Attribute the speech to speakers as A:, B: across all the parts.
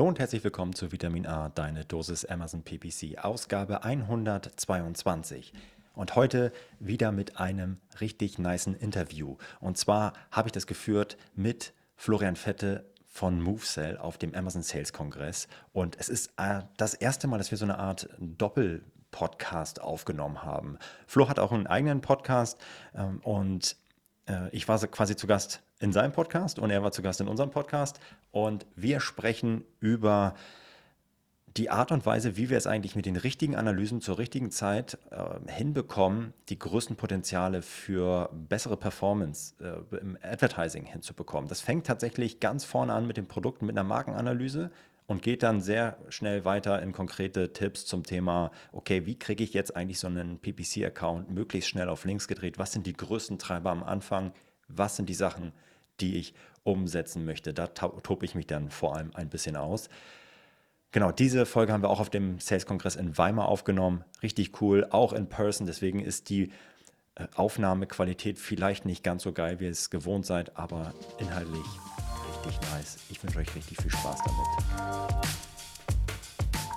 A: Hallo und herzlich willkommen zu Vitamin A, deine Dosis Amazon PPC, Ausgabe 122. Und heute wieder mit einem richtig niceen Interview. Und zwar habe ich das geführt mit Florian Fette von MoveCell auf dem Amazon Sales Kongress. Und es ist äh, das erste Mal, dass wir so eine Art Doppel- Podcast aufgenommen haben. Flo hat auch einen eigenen Podcast ähm, und äh, ich war quasi zu Gast in seinem Podcast und er war zu Gast in unserem Podcast. Und wir sprechen über die Art und Weise, wie wir es eigentlich mit den richtigen Analysen zur richtigen Zeit äh, hinbekommen, die größten Potenziale für bessere Performance äh, im Advertising hinzubekommen. Das fängt tatsächlich ganz vorne an mit den Produkten, mit einer Markenanalyse und geht dann sehr schnell weiter in konkrete Tipps zum Thema, okay, wie kriege ich jetzt eigentlich so einen PPC-Account möglichst schnell auf Links gedreht? Was sind die größten Treiber am Anfang? Was sind die Sachen, die ich umsetzen möchte? Da tobe ich mich dann vor allem ein bisschen aus. Genau, diese Folge haben wir auch auf dem Sales-Kongress in Weimar aufgenommen. Richtig cool, auch in Person. Deswegen ist die äh, Aufnahmequalität vielleicht nicht ganz so geil, wie ihr es gewohnt seid, aber inhaltlich richtig nice. Ich wünsche euch richtig viel Spaß damit.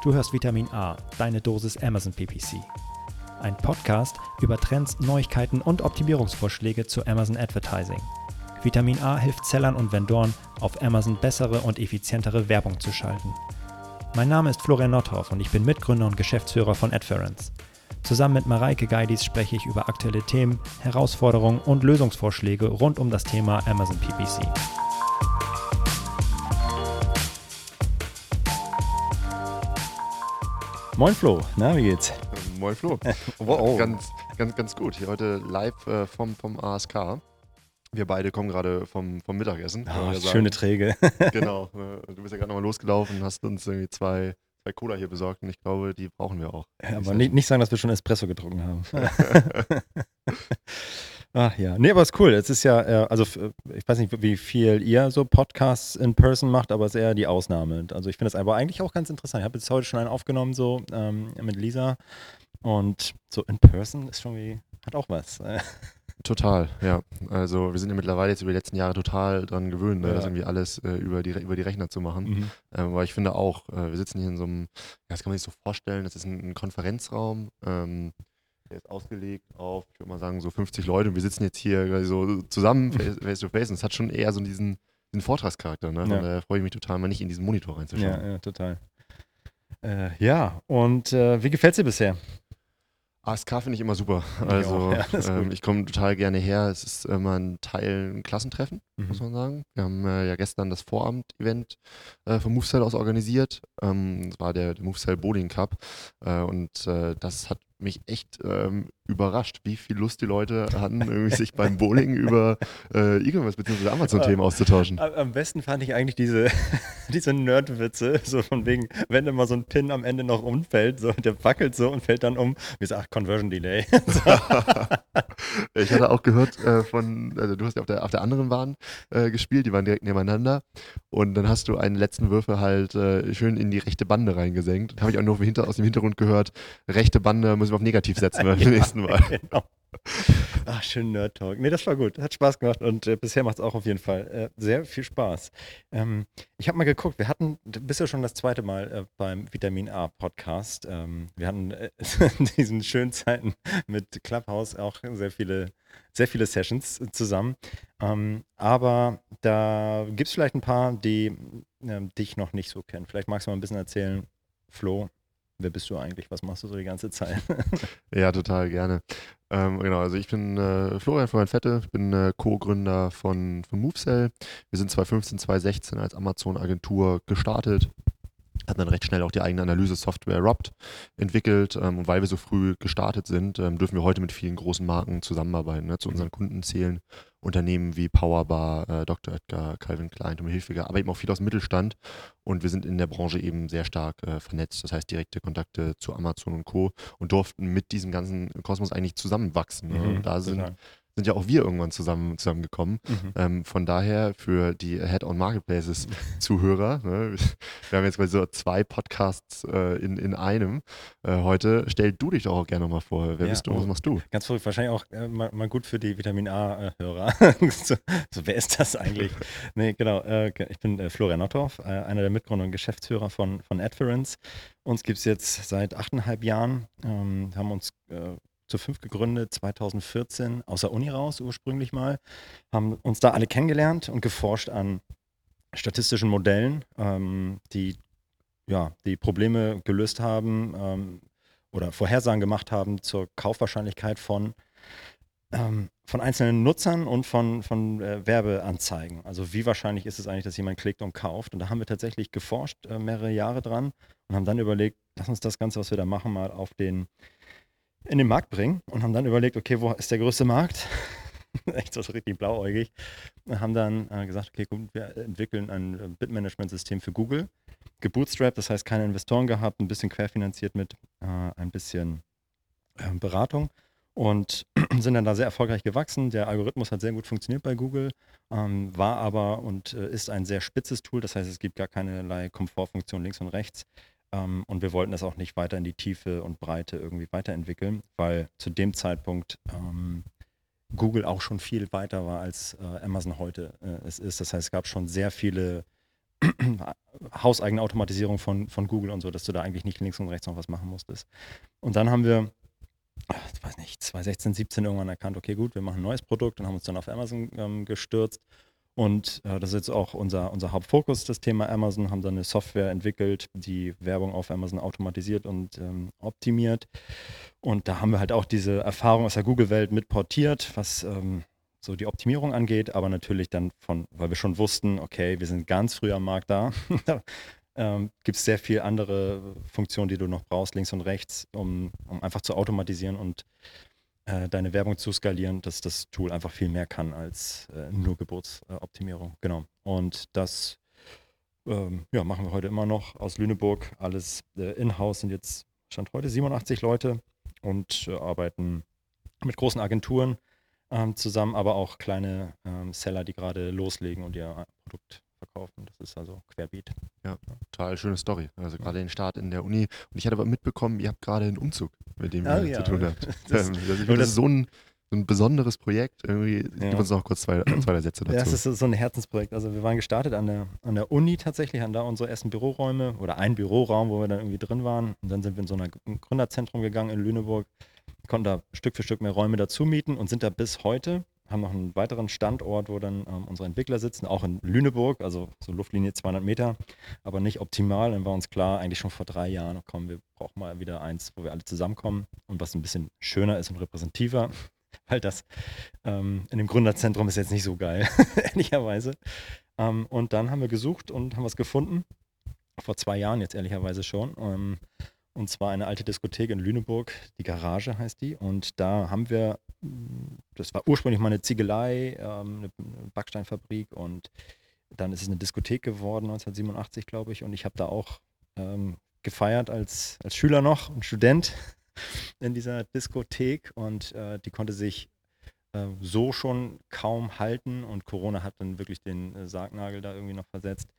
B: Du hörst Vitamin A, deine Dosis Amazon PPC. Ein Podcast über Trends, Neuigkeiten und Optimierungsvorschläge zu Amazon Advertising. Vitamin A hilft Sellern und Vendoren, auf Amazon bessere und effizientere Werbung zu schalten. Mein Name ist Florian Nordhoff und ich bin Mitgründer und Geschäftsführer von Adference. Zusammen mit Mareike Geidis spreche ich über aktuelle Themen, Herausforderungen und Lösungsvorschläge rund um das Thema Amazon PPC. Moin Flo, na, wie geht's?
C: Moin Flo. wow. Ganz, ganz, ganz gut. Hier heute live äh, vom, vom ASK. Wir beide kommen gerade vom, vom Mittagessen.
A: Oh, schöne Träge.
C: genau. Äh, du bist ja gerade nochmal losgelaufen und hast uns irgendwie zwei, zwei Cola hier besorgt und ich glaube, die brauchen wir auch.
A: Ja, aber nicht, nicht sagen, dass wir schon Espresso getrunken haben. Ach ja, nee, aber ist cool. Es ist ja, äh, also ich weiß nicht, wie viel ihr so Podcasts in Person macht, aber es ist eher die Ausnahme. Also ich finde es aber eigentlich auch ganz interessant. Ich habe jetzt heute schon einen aufgenommen, so ähm, mit Lisa. Und so in Person ist schon wie, hat auch was.
C: Total, ja. Also wir sind ja mittlerweile jetzt über die letzten Jahre total dran gewöhnt, ne, ja. das irgendwie alles äh, über, die, über die Rechner zu machen. Mhm. Ähm, aber ich finde auch, äh, wir sitzen hier in so einem, das kann man sich so vorstellen, das ist ein, ein Konferenzraum. Ähm, der ist ausgelegt auf, ich würde mal sagen, so 50 Leute und wir sitzen jetzt hier so zusammen, face to face und es hat schon eher so diesen, diesen Vortragscharakter. Ne? Ja. Da freue ich mich total, mal nicht in diesen Monitor reinzuschauen.
A: Ja, ja total. Äh, ja, und äh, wie gefällt es dir bisher?
C: ASK finde ich immer super. Also ja, ähm, ich komme total gerne her. Es ist immer ein Teil, ein Klassentreffen, mhm. muss man sagen. Wir haben äh, ja gestern das Vorabend-Event äh, vom MoveCell aus organisiert. Ähm, das war der, der MoveCell Bowling Cup. Äh, und äh, das hat mich echt ähm, überrascht, wie viel Lust die Leute hatten, irgendwie sich beim Bowling über äh, E-Commerce bzw. Amazon-Themen auszutauschen.
A: Am besten fand ich eigentlich diese, diese Nerd-Witze, so von wegen, wenn immer so ein Pin am Ende noch umfällt, so, der wackelt so und fällt dann um, wie sagt Conversion Delay.
C: ich hatte auch gehört äh, von, also du hast ja auf der, auf der anderen Bahn äh, gespielt, die waren direkt nebeneinander und dann hast du einen letzten Würfel halt äh, schön in die rechte Bande reingesenkt. Da habe ich auch nur hinter, aus dem Hintergrund gehört, rechte Bande müssen auf negativ setzen beim nächsten Mal. genau.
A: Ach, schön Nerd Talk. Nee, das war gut. Hat Spaß gemacht und äh, bisher macht es auch auf jeden Fall äh, sehr viel Spaß. Ähm, ich habe mal geguckt, wir hatten, du bist ja schon das zweite Mal äh, beim Vitamin A Podcast. Ähm, wir hatten äh, in diesen schönen Zeiten mit Clubhouse auch sehr viele, sehr viele Sessions zusammen. Ähm, aber da gibt es vielleicht ein paar, die ähm, dich noch nicht so kennen. Vielleicht magst du mal ein bisschen erzählen, Flo, Wer bist du eigentlich? Was machst du so die ganze Zeit?
C: ja, total gerne. Ähm, genau, also ich bin äh, Florian Florian Fette, ich bin äh, Co-Gründer von, von MoveCell. Wir sind 2015, 2016 als Amazon-Agentur gestartet, hatten dann recht schnell auch die eigene Analyse-Software Rupt entwickelt. Ähm, und weil wir so früh gestartet sind, ähm, dürfen wir heute mit vielen großen Marken zusammenarbeiten. Ne? Zu unseren Kunden zählen Unternehmen wie Powerbar, äh, Dr. Edgar, Calvin Klein, Tommy Hilfiger, aber eben auch viel aus dem Mittelstand. Und wir sind in der Branche eben sehr stark äh, vernetzt. Das heißt, direkte Kontakte zu Amazon und Co. und durften mit diesem ganzen Kosmos eigentlich zusammenwachsen. Ne? Mhm, da sind sind ja auch wir irgendwann zusammen, zusammengekommen. Mhm. Ähm, von daher für die Head-on Marketplaces Zuhörer, ne, wir haben jetzt quasi so zwei Podcasts äh, in, in einem äh, heute. Stell du dich doch auch gerne nochmal vor. Wer ja, bist du? Was machst du?
A: Ganz verrückt, wahrscheinlich auch äh, mal, mal, gut für die Vitamin A-Hörer. so, so, wer ist das eigentlich? nee, genau. Äh, ich bin äh, Florian Nottorf, äh, einer der Mitgründer und Geschäftsführer von, von Adference. Uns gibt es jetzt seit achteinhalb Jahren, ähm, haben uns zu fünf gegründet, 2014 aus der Uni raus ursprünglich mal, haben uns da alle kennengelernt und geforscht an statistischen Modellen, ähm, die ja, die Probleme gelöst haben ähm, oder Vorhersagen gemacht haben zur Kaufwahrscheinlichkeit von, ähm, von einzelnen Nutzern und von, von äh, Werbeanzeigen. Also wie wahrscheinlich ist es eigentlich, dass jemand klickt und kauft? Und da haben wir tatsächlich geforscht, äh, mehrere Jahre dran und haben dann überlegt, lass uns das Ganze, was wir da machen, mal auf den in den Markt bringen und haben dann überlegt, okay, wo ist der größte Markt? Echt so richtig blauäugig. Und haben dann äh, gesagt, okay, gut, wir entwickeln ein äh, Bitmanagement-System für Google. Gebootstrapped, das heißt keine Investoren gehabt, ein bisschen querfinanziert mit äh, ein bisschen äh, Beratung und sind dann da sehr erfolgreich gewachsen. Der Algorithmus hat sehr gut funktioniert bei Google, ähm, war aber und äh, ist ein sehr spitzes Tool. Das heißt, es gibt gar keinerlei Komfortfunktion links und rechts. Ähm, und wir wollten das auch nicht weiter in die Tiefe und Breite irgendwie weiterentwickeln, weil zu dem Zeitpunkt ähm, Google auch schon viel weiter war, als äh, Amazon heute äh, es ist. Das heißt, es gab schon sehr viele hauseigene Automatisierung von, von Google und so, dass du da eigentlich nicht links und rechts noch was machen musstest. Und dann haben wir, ich weiß nicht, 2016, 17 irgendwann erkannt, okay, gut, wir machen ein neues Produkt und haben uns dann auf Amazon ähm, gestürzt und äh, das ist jetzt auch unser, unser Hauptfokus, das Thema Amazon, haben dann eine Software entwickelt, die Werbung auf Amazon automatisiert und ähm, optimiert. Und da haben wir halt auch diese Erfahrung aus der Google-Welt mitportiert, was ähm, so die Optimierung angeht, aber natürlich dann von, weil wir schon wussten, okay, wir sind ganz früh am Markt da. da ähm, gibt es sehr viele andere Funktionen, die du noch brauchst, links und rechts, um, um einfach zu automatisieren und äh, deine Werbung zu skalieren, dass das Tool einfach viel mehr kann als äh, nur Geburtsoptimierung. Genau. Und das ähm, ja, machen wir heute immer noch aus Lüneburg. Alles äh, in-house sind jetzt, stand heute 87 Leute und äh, arbeiten mit großen Agenturen ähm, zusammen, aber auch kleine ähm, Seller, die gerade loslegen und ihr Produkt verkaufen. Das ist also querbeet.
C: Ja, total schöne Story. Also gerade den Start in der Uni. Und ich hatte aber mitbekommen, ihr habt gerade einen Umzug, mit dem ihr oh, ja. zu tun habt. Das, ähm, das, das ist so ein, ein besonderes Projekt. Irgendwie, ja. Gib uns noch kurz zwei, zwei Sätze dazu.
A: Ja, es ist so ein Herzensprojekt. Also wir waren gestartet an der, an der Uni tatsächlich, haben da unsere ersten Büroräume oder ein Büroraum, wo wir dann irgendwie drin waren. Und dann sind wir in so ein Gründerzentrum gegangen in Lüneburg, konnten da Stück für Stück mehr Räume dazu mieten und sind da bis heute haben noch einen weiteren Standort, wo dann ähm, unsere Entwickler sitzen, auch in Lüneburg, also so Luftlinie 200 Meter, aber nicht optimal. Dann war uns klar, eigentlich schon vor drei Jahren, komm, wir brauchen mal wieder eins, wo wir alle zusammenkommen und was ein bisschen schöner ist und repräsentativer, weil das ähm, in dem Gründerzentrum ist jetzt nicht so geil, ehrlicherweise. Ähm, und dann haben wir gesucht und haben was gefunden, vor zwei Jahren jetzt ehrlicherweise schon. Ähm, und zwar eine alte Diskothek in Lüneburg, die Garage heißt die. Und da haben wir, das war ursprünglich mal eine Ziegelei, ähm, eine Backsteinfabrik und dann ist es eine Diskothek geworden, 1987, glaube ich. Und ich habe da auch ähm, gefeiert als, als Schüler noch und Student in dieser Diskothek. Und äh, die konnte sich äh, so schon kaum halten. Und Corona hat dann wirklich den äh, Sargnagel da irgendwie noch versetzt.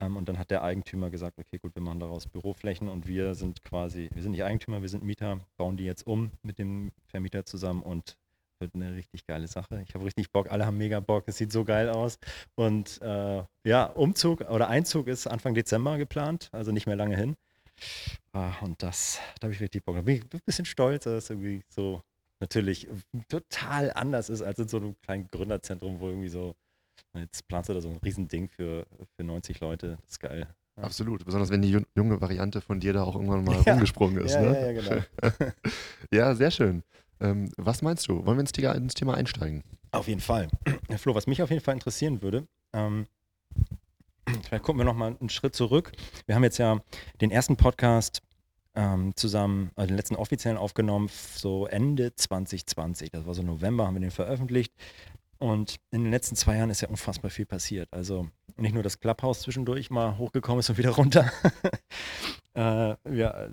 A: Ähm, und dann hat der Eigentümer gesagt, okay, gut, wir machen daraus Büroflächen und wir sind quasi, wir sind nicht Eigentümer, wir sind Mieter, bauen die jetzt um mit dem Vermieter zusammen und wird eine richtig geile Sache. Ich habe richtig Bock, alle haben mega Bock, es sieht so geil aus. Und äh, ja, Umzug oder Einzug ist Anfang Dezember geplant, also nicht mehr lange hin. Ah, und das, da habe ich richtig Bock. Da bin ich ein bisschen stolz, dass es irgendwie so natürlich total anders ist als in so einem kleinen Gründerzentrum, wo irgendwie so Jetzt planst du da so ein Riesending für, für 90 Leute. Das ist geil.
C: Ja. Absolut, besonders wenn die junge Variante von dir da auch irgendwann mal ja. rumgesprungen ist. Ja, ne? ja, genau. ja, sehr schön. Ähm, was meinst du? Wollen wir ins, Thema einsteigen?
A: Auf jeden Fall. Flo, was mich auf jeden Fall interessieren würde, ähm, vielleicht gucken wir nochmal einen Schritt zurück. Wir haben jetzt ja den ersten Podcast ähm, zusammen, also den letzten offiziellen aufgenommen, so Ende 2020. Das war so November, haben wir den veröffentlicht. Und in den letzten zwei Jahren ist ja unfassbar viel passiert. Also nicht nur das Clubhouse zwischendurch mal hochgekommen ist und wieder runter. äh, ja,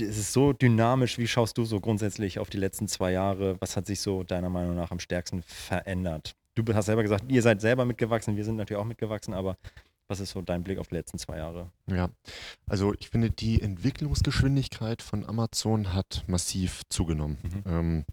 A: es ist so dynamisch. Wie schaust du so grundsätzlich auf die letzten zwei Jahre? Was hat sich so deiner Meinung nach am stärksten verändert? Du hast selber gesagt, ihr seid selber mitgewachsen, wir sind natürlich auch mitgewachsen, aber was ist so dein Blick auf die letzten zwei Jahre?
C: Ja, also ich finde, die Entwicklungsgeschwindigkeit von Amazon hat massiv zugenommen. Mhm. Ähm,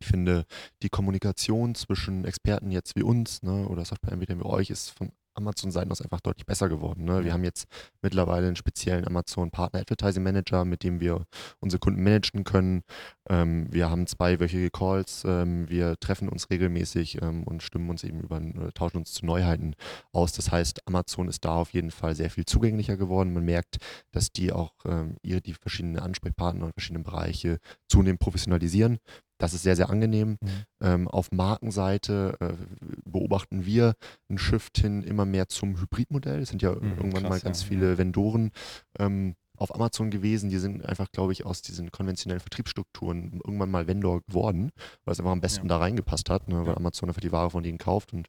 C: ich finde, die Kommunikation zwischen Experten jetzt wie uns ne, oder Softwareanbietern wie euch ist von Amazon-Seiten aus einfach deutlich besser geworden. Ne? Wir haben jetzt mittlerweile einen speziellen Amazon Partner Advertising Manager, mit dem wir unsere Kunden managen können. Ähm, wir haben zweiwöchige Calls. Ähm, wir treffen uns regelmäßig ähm, und stimmen uns eben über, äh, tauschen uns zu Neuheiten aus. Das heißt, Amazon ist da auf jeden Fall sehr viel zugänglicher geworden. Man merkt, dass die auch ähm, ihre, die verschiedenen Ansprechpartner und verschiedenen Bereiche zunehmend professionalisieren. Das ist sehr, sehr angenehm. Mhm. Ähm, auf Markenseite äh, beobachten wir einen Shift hin immer mehr zum Hybridmodell. Es sind ja mhm, irgendwann krass, mal ganz ja, viele ja. Vendoren ähm, auf Amazon gewesen. Die sind einfach, glaube ich, aus diesen konventionellen Vertriebsstrukturen irgendwann mal Vendor geworden, weil es einfach am besten ja. da reingepasst hat, ne, weil Amazon einfach die Ware von denen kauft und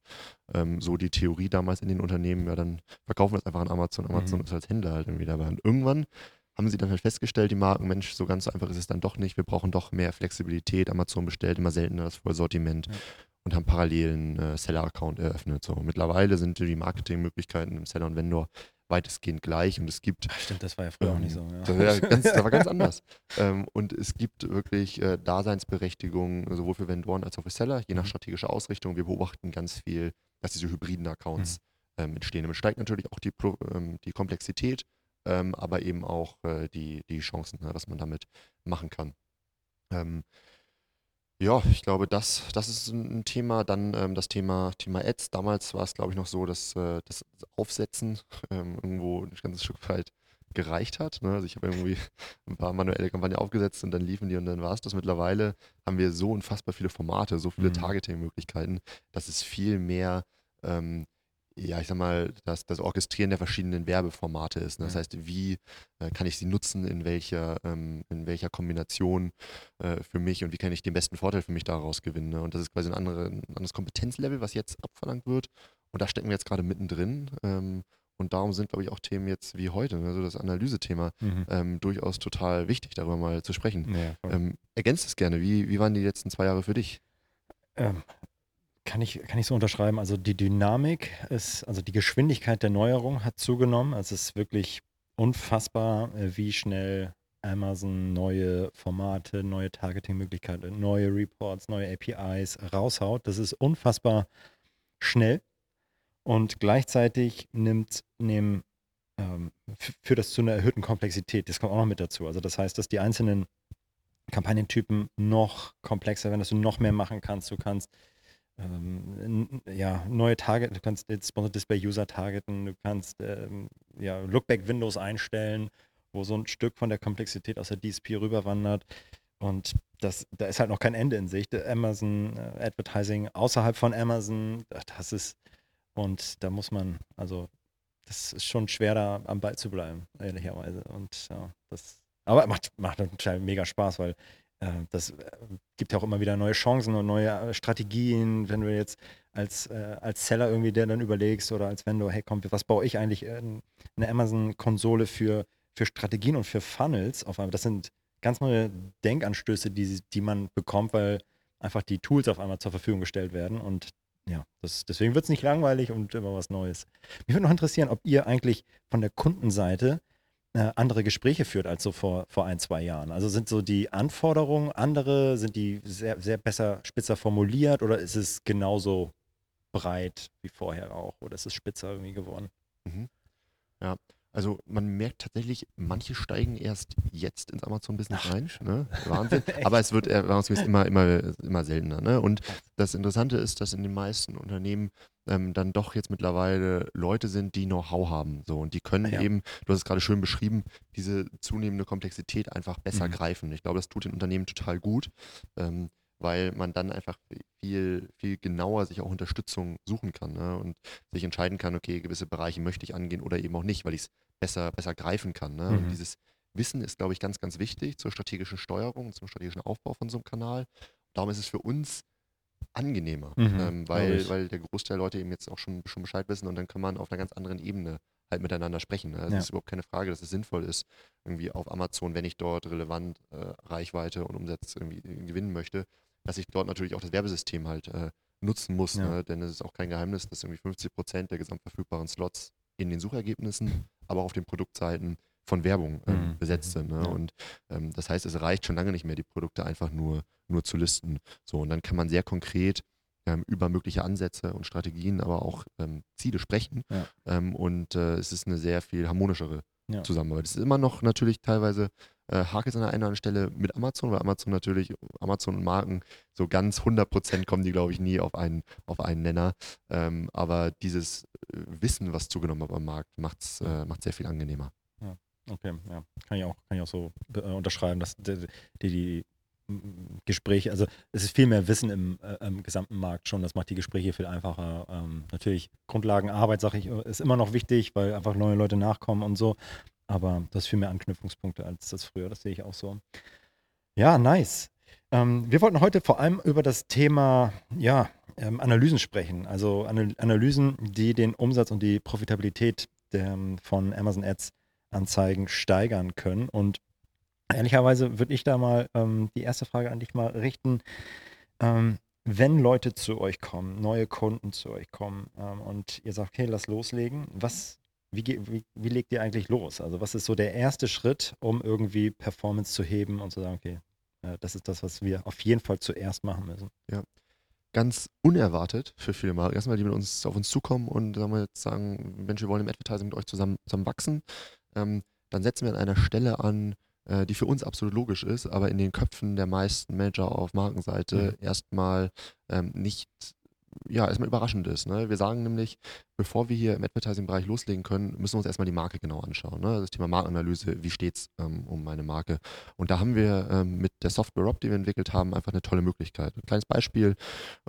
C: ähm, so die Theorie damals in den Unternehmen, ja, dann verkaufen wir es einfach an Amazon. Amazon mhm. ist als Händler halt irgendwie dabei. Und irgendwann haben sie dann halt festgestellt, die Marken, Mensch, so ganz so einfach ist es dann doch nicht. Wir brauchen doch mehr Flexibilität. Amazon bestellt immer seltener das Vollsortiment ja. und haben parallel einen äh, Seller-Account eröffnet. So. Mittlerweile sind die Marketingmöglichkeiten im Seller und Vendor weitestgehend gleich und es gibt.
A: Ach stimmt, das war ja früher ähm, auch nicht so. Ja.
C: Das, war ganz, das war ganz anders. ähm, und es gibt wirklich äh, Daseinsberechtigungen sowohl für Vendoren als auch für Seller, je nach mhm. strategischer Ausrichtung. Wir beobachten ganz viel, dass diese hybriden Accounts mhm. ähm, entstehen. Damit steigt natürlich auch die, ähm, die Komplexität ähm, aber eben auch äh, die, die Chancen, ne, was man damit machen kann. Ähm, ja, ich glaube, das, das ist ein Thema. Dann ähm, das Thema, Thema Ads. Damals war es, glaube ich, noch so, dass äh, das Aufsetzen ähm, irgendwo ein ganzes Stück weit gereicht hat. Ne? Also ich habe irgendwie ein paar manuelle Kampagnen aufgesetzt und dann liefen die und dann war es das. Mittlerweile haben wir so unfassbar viele Formate, so viele mhm. Targeting-Möglichkeiten, dass es viel mehr ähm, ja, ich sag mal, das, das Orchestrieren der verschiedenen Werbeformate ist. Ne? Das heißt, wie äh, kann ich sie nutzen, in welcher, ähm, in welcher Kombination äh, für mich und wie kann ich den besten Vorteil für mich daraus gewinnen. Ne? Und das ist quasi ein, andere, ein anderes Kompetenzlevel, was jetzt abverlangt wird. Und da stecken wir jetzt gerade mittendrin. Ähm, und darum sind, glaube ich, auch Themen jetzt wie heute, also das Analysethema, mhm. ähm, durchaus total wichtig, darüber mal zu sprechen. Ja, ähm, ergänzt es gerne. Wie, wie waren die letzten zwei Jahre für dich?
A: Ähm, kann ich, kann ich so unterschreiben. Also die Dynamik ist, also die Geschwindigkeit der Neuerung hat zugenommen. Es ist wirklich unfassbar, äh, wie schnell Amazon neue Formate, neue Targeting-Möglichkeiten, neue Reports, neue APIs raushaut. Das ist unfassbar schnell und gleichzeitig nimmt nehmen, ähm, führt das zu einer erhöhten Komplexität. Das kommt auch noch mit dazu. Also das heißt, dass die einzelnen Kampagnentypen noch komplexer werden, dass du noch mehr machen kannst. Du kannst ähm, ja, neue Target, du kannst jetzt Sponsored Display User targeten, du kannst ähm, ja, Lookback Windows einstellen, wo so ein Stück von der Komplexität aus der DSP rüberwandert. Und das, da ist halt noch kein Ende in Sicht. Amazon äh, Advertising außerhalb von Amazon, das ist, und da muss man, also das ist schon schwer, da am Ball zu bleiben, ehrlicherweise. Und ja, das, aber macht, macht total mega Spaß, weil das äh, gibt ja auch immer wieder neue Chancen und neue äh, Strategien, wenn du jetzt als, äh, als Seller irgendwie der dann überlegst oder als Vendor, hey komm, was baue ich eigentlich eine Amazon-Konsole für, für Strategien und für Funnels auf einmal. Das sind ganz neue Denkanstöße, die, die man bekommt, weil einfach die Tools auf einmal zur Verfügung gestellt werden und ja, das, deswegen wird es nicht langweilig und immer was Neues. Mich würde noch interessieren, ob ihr eigentlich von der Kundenseite äh, andere Gespräche führt als so vor, vor ein, zwei Jahren? Also sind so die Anforderungen andere, sind die sehr, sehr besser, spitzer formuliert oder ist es genauso breit wie vorher auch oder ist es spitzer irgendwie geworden?
C: Mhm. Ja, also man merkt tatsächlich, manche steigen erst jetzt ins Amazon-Business rein. Ne? Wahnsinn. Aber es wird erfahrungsgemäß immer, immer, immer seltener. Ne? Und das Interessante ist, dass in den meisten Unternehmen ähm, dann doch jetzt mittlerweile Leute sind, die Know-how haben. So, und die können ja. eben, du hast es gerade schön beschrieben, diese zunehmende Komplexität einfach besser mhm. greifen. Ich glaube, das tut den Unternehmen total gut. Ähm, weil man dann einfach viel, viel genauer sich auch Unterstützung suchen kann ne? und sich entscheiden kann, okay, gewisse Bereiche möchte ich angehen oder eben auch nicht, weil ich es besser, besser greifen kann. Ne? Mhm. Und dieses Wissen ist, glaube ich, ganz, ganz wichtig zur strategischen Steuerung, zum strategischen Aufbau von so einem Kanal. Darum ist es für uns angenehmer, mhm, ähm, weil, weil der Großteil der Leute eben jetzt auch schon, schon Bescheid wissen und dann kann man auf einer ganz anderen Ebene halt miteinander sprechen. Ne? Also
A: Ja.
C: Es ist überhaupt keine Frage, dass es sinnvoll ist, irgendwie auf Amazon, wenn ich dort relevant äh, Reichweite und Umsatz irgendwie äh, gewinnen möchte, dass ich dort natürlich auch das Werbesystem halt äh, nutzen muss.
A: Ja.
C: Ne? Denn es ist auch kein Geheimnis, dass irgendwie 50 Prozent der gesamtverfügbaren Slots in den Suchergebnissen, aber auch auf den Produktseiten von Werbung ähm,
A: Mhm.
C: besetzt sind. Ne?
A: Ja.
C: Und ähm, das heißt, es reicht schon lange nicht mehr, die Produkte einfach nur, nur zu listen. So, und dann kann man sehr konkret ähm, über mögliche Ansätze und Strategien, aber auch ähm, Ziele sprechen.
A: Ja.
C: Ähm, und äh, es ist eine sehr viel harmonischere
A: Ja.
C: Zusammenarbeit. Es ist immer noch natürlich teilweise äh, hakelt es an der einen oder anderen Stelle mit Amazon, weil Amazon natürlich, Amazon und Marken, so ganz 100% kommen die, glaube ich, nie auf einen, auf einen Nenner. Ähm, aber dieses äh, Wissen, was zugenommen hat am Markt, macht es äh, macht's sehr viel angenehmer.
A: Okay, ja. Kann ich auch, kann ich auch so äh, unterschreiben, dass die, die, die Gespräche, also es ist viel mehr Wissen im, äh, im gesamten Markt schon, das macht die Gespräche viel einfacher. Ähm, natürlich, Grundlagenarbeit, sage ich, ist immer noch wichtig, weil einfach neue Leute nachkommen und so. Aber das ist viel mehr Anknüpfungspunkte als das früher, das sehe ich auch so. Ja, nice. Ähm, wir wollten heute vor allem über das Thema ja, ähm, Analysen sprechen. Also Anal Analysen, die den Umsatz und die Profitabilität der, von Amazon Ads Anzeigen steigern können. Und ehrlicherweise würde ich da mal ähm, die erste Frage an dich mal richten. Ähm, wenn Leute zu euch kommen, neue Kunden zu euch kommen ähm, und ihr sagt, okay, lass loslegen, was, wie, wie, wie legt ihr eigentlich los? Also was ist so der erste Schritt, um irgendwie Performance zu heben und zu sagen, okay, äh, das ist das, was wir auf jeden Fall zuerst machen müssen.
C: Ganz unerwartet für viele Marken. Erstmal, die mit uns auf uns zukommen und sagen, Mensch, wir wollen im Advertising mit euch zusammen, zusammen wachsen. Ähm, dann setzen wir an einer Stelle an, äh, die für uns absolut logisch ist, aber in den Köpfen der meisten Manager auf Markenseite erstmal ähm, nicht, ja, erstmal überraschend ist. Ne? Wir sagen nämlich, bevor wir hier im Advertising-Bereich loslegen können, müssen wir uns erstmal die Marke genau anschauen. Ne? Das Thema Markenanalyse, wie steht es ähm, um meine Marke? Und da haben wir ähm, mit der Software Rob, die wir entwickelt haben, einfach eine tolle Möglichkeit. Ein kleines Beispiel,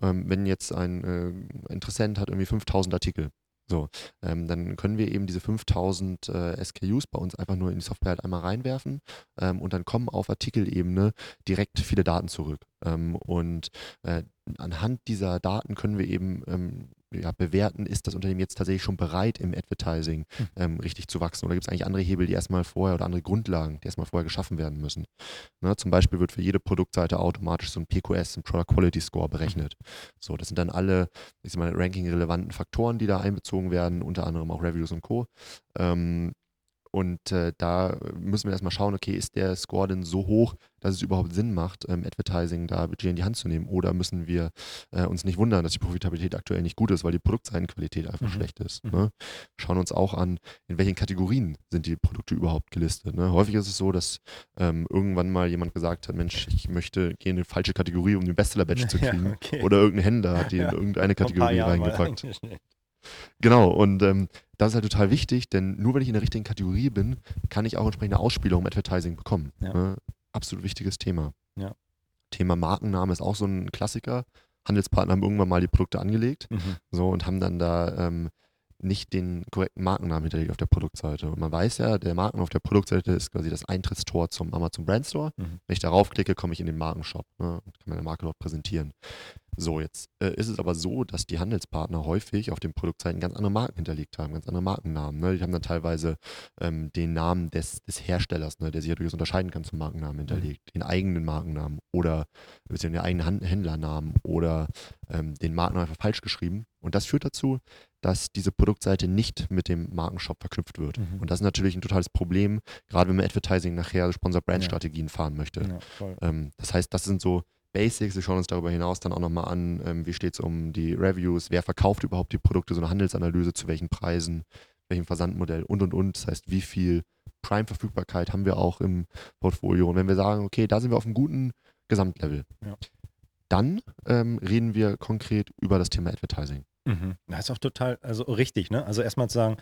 C: ähm, wenn jetzt ein äh, Interessent hat irgendwie 5000 Artikel, so, ähm, dann können wir eben diese 5000 äh, SKUs bei uns einfach nur in die Software halt einmal reinwerfen ähm, und dann kommen auf Artikelebene direkt viele Daten zurück. Ähm, und äh, anhand dieser Daten können wir eben ähm, ja, bewerten, ist das Unternehmen jetzt tatsächlich schon bereit, im Advertising
A: Hm.
C: ähm, richtig zu wachsen? Oder gibt es eigentlich andere Hebel, die erstmal vorher oder andere Grundlagen, die erstmal vorher geschaffen werden müssen? Ne, zum Beispiel wird für jede Produktseite automatisch so ein PQS, ein Product Quality Score berechnet. So, das sind dann alle, ich sag mal, ranking-relevanten Faktoren, die da einbezogen werden, unter anderem auch Reviews und Co. Ähm, und äh, da müssen wir erstmal schauen, okay, ist der Score denn so hoch, dass es überhaupt Sinn macht, ähm, Advertising da Budget in die Hand zu nehmen? Oder müssen wir äh, uns nicht wundern, dass die Profitabilität aktuell nicht gut ist, weil die Produktseitenqualität einfach
A: Mhm.
C: schlecht ist?
A: Mhm.
C: Ne? Schauen uns auch an, in welchen Kategorien sind die Produkte überhaupt gelistet. Ne? Häufig ist es so, dass ähm, irgendwann mal jemand gesagt hat, Mensch, ich möchte gehen in eine falsche Kategorie, um den Bestseller-Badge zu
A: Ja,
C: kriegen.
A: okay.
C: Oder irgendein Händler hat die
A: Ja,
C: in irgendeine Kategorie reingepackt. Genau, und ähm, das ist halt total wichtig, denn nur wenn ich in der richtigen Kategorie bin, kann ich auch entsprechende Ausspielung im Advertising bekommen.
A: Ja.
C: Ne? Absolut wichtiges Thema.
A: Ja.
C: Thema Markenname ist auch so ein Klassiker. Handelspartner haben irgendwann mal die Produkte angelegt
A: Mhm.
C: so und haben dann da ähm, nicht den korrekten Markennamen hinterlegt auf der Produktseite. Und man weiß ja, der Marken auf der Produktseite ist quasi das Eintrittstor zum Amazon Brand Store.
A: Mhm.
C: Wenn ich darauf klicke, komme ich in den Markenshop ne, und kann meine Marke dort präsentieren. So, jetzt äh, ist es aber so, dass die Handelspartner häufig auf den Produktseiten ganz andere Marken hinterlegt haben, ganz andere Markennamen. Ne? Die haben dann teilweise ähm, den Namen des, des Herstellers, ne, der sich ja durchaus unterscheiden kann zum Markennamen hinterlegt, den eigenen Markennamen oder den eigenen Händlernamen oder ähm, den Markennamen einfach falsch geschrieben. Und das führt dazu, dass diese Produktseite nicht mit dem Markenshop verknüpft wird.
A: Mhm.
C: Und das ist natürlich ein totales Problem, gerade wenn man Advertising nachher Sponsor-Brand-Strategien fahren möchte.
A: Ja.
C: Ähm, das heißt, das sind so Basics. Wir schauen uns darüber hinaus dann auch nochmal an, ähm, wie steht es um die Reviews, wer verkauft überhaupt die Produkte, so eine Handelsanalyse, zu welchen Preisen, welchem Versandmodell und und und. Das heißt, wie viel Prime-Verfügbarkeit haben wir auch im Portfolio. Und wenn wir sagen, okay, da sind wir auf einem guten Gesamtlevel,
A: Ja.
C: Dann ähm, reden wir konkret über das Thema Advertising.
A: Mhm. Das ist auch total, also richtig, ne? Also erstmal zu sagen,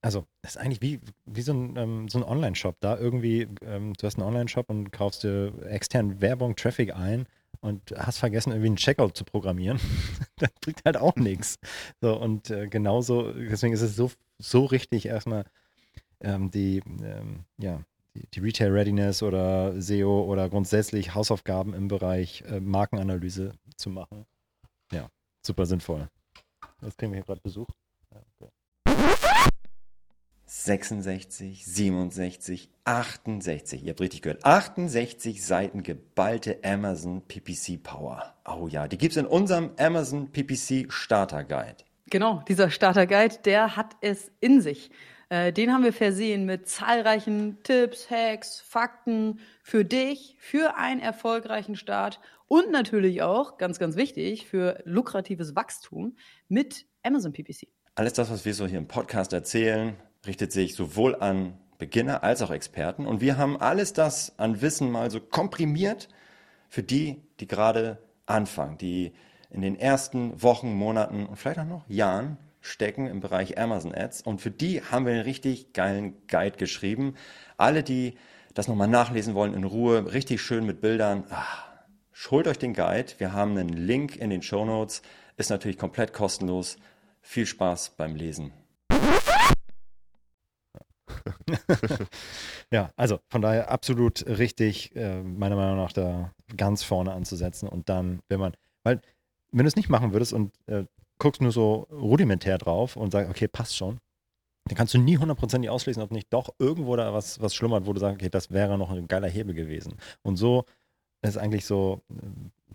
A: also das ist eigentlich wie, wie so ein, ähm, so ein Online-Shop. Da irgendwie, ähm, du hast einen Online-Shop und kaufst dir extern Werbung, Traffic ein und hast vergessen, irgendwie einen Checkout zu programmieren. das bringt halt auch nichts. So, und äh, genauso, deswegen ist es so, so richtig, erstmal ähm, die, ähm, ja, die, die Retail Readiness oder SEO oder grundsätzlich Hausaufgaben im Bereich äh, Markenanalyse zu machen. Ja, super sinnvoll. Jetzt kriegen wir hier gerade Besuch. Ja, okay. 66, 67, 68. Ihr habt richtig gehört. 68 Seiten geballte Amazon PPC Power. Oh ja, die gibt's in unserem Amazon PPC Starter Guide.
D: Genau, dieser Starter Guide, der hat es in sich. Äh, den haben wir versehen mit zahlreichen Tipps, Hacks, Fakten für dich, für einen erfolgreichen Start und natürlich auch, ganz, ganz wichtig, für lukratives Wachstum mit Amazon PPC.
A: Alles das, was wir so hier im Podcast erzählen, richtet sich sowohl an Beginner als auch Experten. Und wir haben alles das an Wissen mal so komprimiert für die, die gerade anfangen, die in den ersten Wochen, Monaten und vielleicht auch noch Jahren stecken im Bereich Amazon Ads. Und für die haben wir einen richtig geilen Guide geschrieben. Alle, die das nochmal nachlesen wollen in Ruhe, richtig schön mit Bildern, ach, holt euch den Guide. Wir haben einen Link in den Show Notes. Ist natürlich komplett kostenlos. Viel Spaß beim Lesen.
B: ja, also von daher absolut richtig, äh, meiner Meinung nach, da ganz vorne anzusetzen und dann, wenn man, weil, wenn du es nicht machen würdest und äh, guckst nur so rudimentär drauf und sagst, okay, passt schon, dann kannst du nie hundertprozentig ausschließen, ob nicht doch irgendwo da was, was schlummert, wo du sagst, okay, das wäre noch ein geiler Hebel gewesen. Und so ist eigentlich so äh,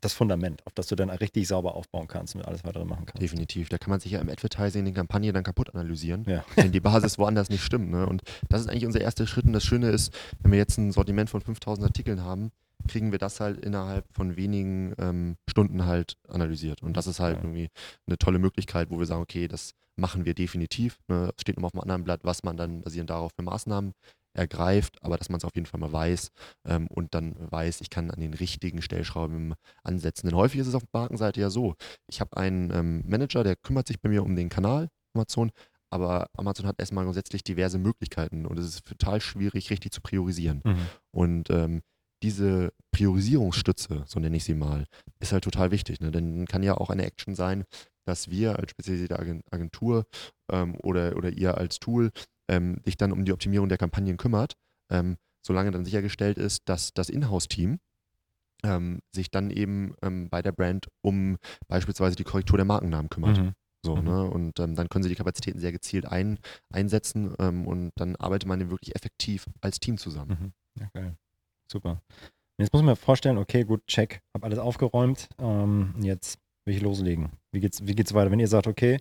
B: das Fundament, auf das du dann richtig sauber aufbauen kannst und alles weitere machen kannst.
C: Definitiv. Da kann man sich ja im Advertising den Kampagne dann kaputt analysieren,
B: Ja.
C: wenn die Basis woanders nicht stimmt. Ne? Und das ist eigentlich unser erster Schritt. Und das Schöne ist, wenn wir jetzt ein Sortiment von 5000 Artikeln haben, kriegen wir das halt innerhalb von wenigen ähm, Stunden halt analysiert. Und das ist halt
B: Ja.
C: irgendwie eine tolle Möglichkeit, wo wir sagen, okay, das machen wir definitiv. Ne? Es steht nochmal auf dem anderen Blatt, was man dann basierend darauf für Maßnahmen ergreift, aber dass man es auf jeden Fall mal weiß ähm, und dann weiß, ich kann an den richtigen Stellschrauben ansetzen. Denn häufig ist es auf der Markenseite ja so, ich habe einen ähm, Manager, der kümmert sich bei mir um den Kanal Amazon, aber Amazon hat erstmal grundsätzlich diverse Möglichkeiten und es ist total schwierig, richtig zu priorisieren.
B: Mhm.
C: Und ähm, diese Priorisierungsstütze, so nenne ich sie mal, ist halt total wichtig. Ne? Denn kann ja auch eine Action sein, dass wir als spezialisierte Agen- Agentur ähm, oder, oder ihr als Tool ähm, dich dann um die Optimierung der Kampagnen kümmert, ähm, solange dann sichergestellt ist, dass das Inhouse-Team ähm, sich dann eben ähm, bei der Brand um beispielsweise die Korrektur der Markennamen kümmert.
B: Mhm.
C: So,
B: Mhm.
C: ne? Und ähm, dann können sie die Kapazitäten sehr gezielt ein, einsetzen und dann arbeitet man wirklich effektiv als Team zusammen.
B: Mhm. Ja, geil. Super. Jetzt muss ich mir vorstellen, okay, gut, check, hab alles aufgeräumt. Ähm, jetzt will ich loslegen. Wie geht's, wie geht's weiter? Wenn ihr sagt, okay,